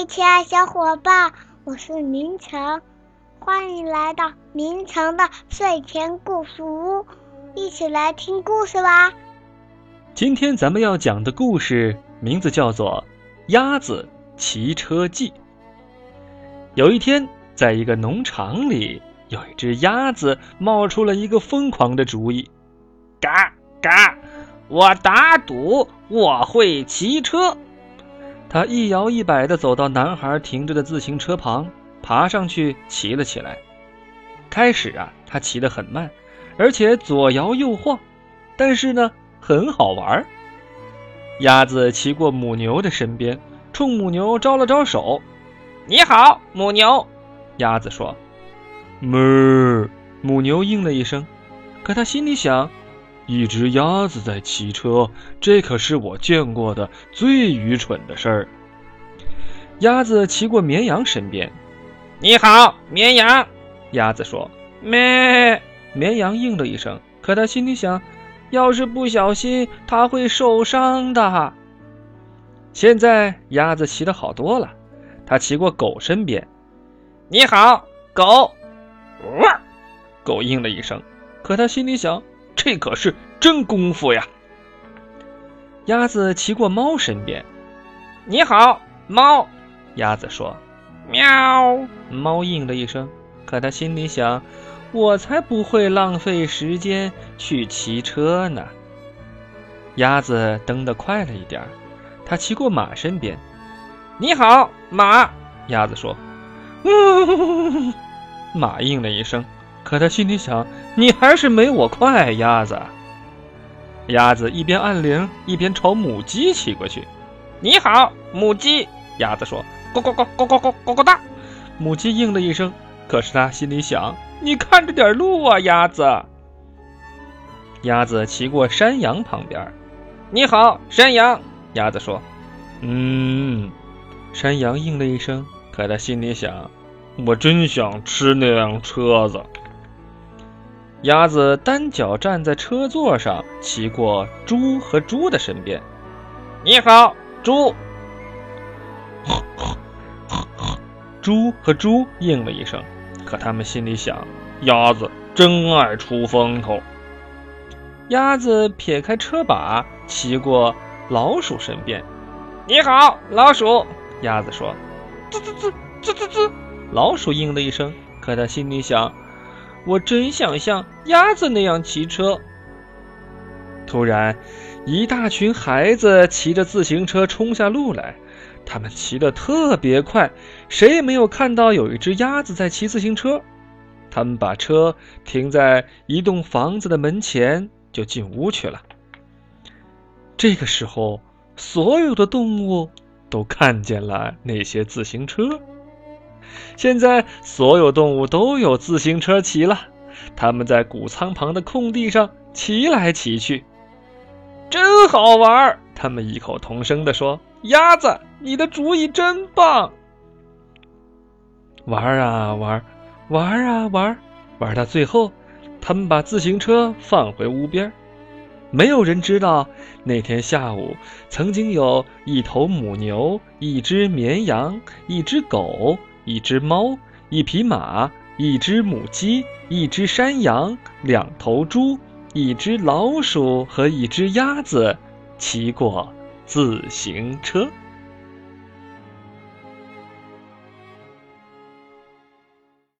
嘿，亲爱小伙伴，我是明成，欢迎来到明成的睡前故事屋，一起来听故事吧。今天咱们要讲的故事名字叫做《鸭子骑车记》。有一天，在一个农场里，有一只鸭子冒出了一个疯狂的主意：嘎嘎，我打赌我会骑车。他一摇一摆地走到男孩停着的自行车旁，爬上去骑了起来。开始啊，他骑得很慢，而且左摇右晃，但是呢，很好玩。鸭子骑过母牛的身边，冲母牛招了招手：“你好，母牛。”鸭子说：“哞。”母牛应了一声，可他心里想。一只鸭子在骑车，这可是我见过的最愚蠢的事儿。鸭子骑过绵羊身边，你好，绵羊。鸭子说：“咩。”绵羊应了一声，可他心里想，要是不小心，它会受伤的。现在鸭子骑的好多了，它骑过狗身边，你好，狗。狗应了一声，可他心里想。这可是真功夫呀！鸭子骑过猫身边，你好，猫。鸭子说：“喵。”猫应了一声，可它心里想：“我才不会浪费时间去骑车呢。”鸭子蹬得快了一点，它骑过马身边，“你好，马。”鸭子说：“呜。”马应了一声。可他心里想：“你还是没我快，鸭子。”鸭子一边按铃，一边朝母鸡骑过去。“你好，母鸡。”鸭子说，“咕咕咕咕咕咕咕咕哒。”母鸡应了一声。可是他心里想：“你看着点路啊，鸭子。”鸭子骑过山羊旁边。“你好，山羊。”鸭子说，“嗯。”山羊应了一声。可他心里想：“我真想吃那辆车子。”鸭子单脚站在车座上，骑过猪和猪的身边。你好，猪。猪和猪应了一声，可他们心里想：鸭子真爱出风头。鸭子撇开车把，骑过老鼠身边。你好，老鼠。鸭子说：吱吱吱吱吱吱。老鼠应了一声，可他心里想。我真想像鸭子那样骑车。突然，一大群孩子骑着自行车冲下路来，他们骑得特别快，谁也没有看到有一只鸭子在骑自行车。他们把车停在一栋房子的门前，就进屋去了。这个时候，所有的动物都看见了那些自行车。现在所有动物都有自行车骑了，他们在谷仓旁的空地上骑来骑去，真好玩儿他们异口同声地说：“鸭子，你的主意真棒！”玩啊玩，玩啊玩，玩到最后，他们把自行车放回屋边。没有人知道那天下午曾经有一头母牛、一只绵羊、一只狗。一只猫，一匹马，一只母鸡，一只山羊，两头猪，一只老鼠和一只鸭子，骑过自行车。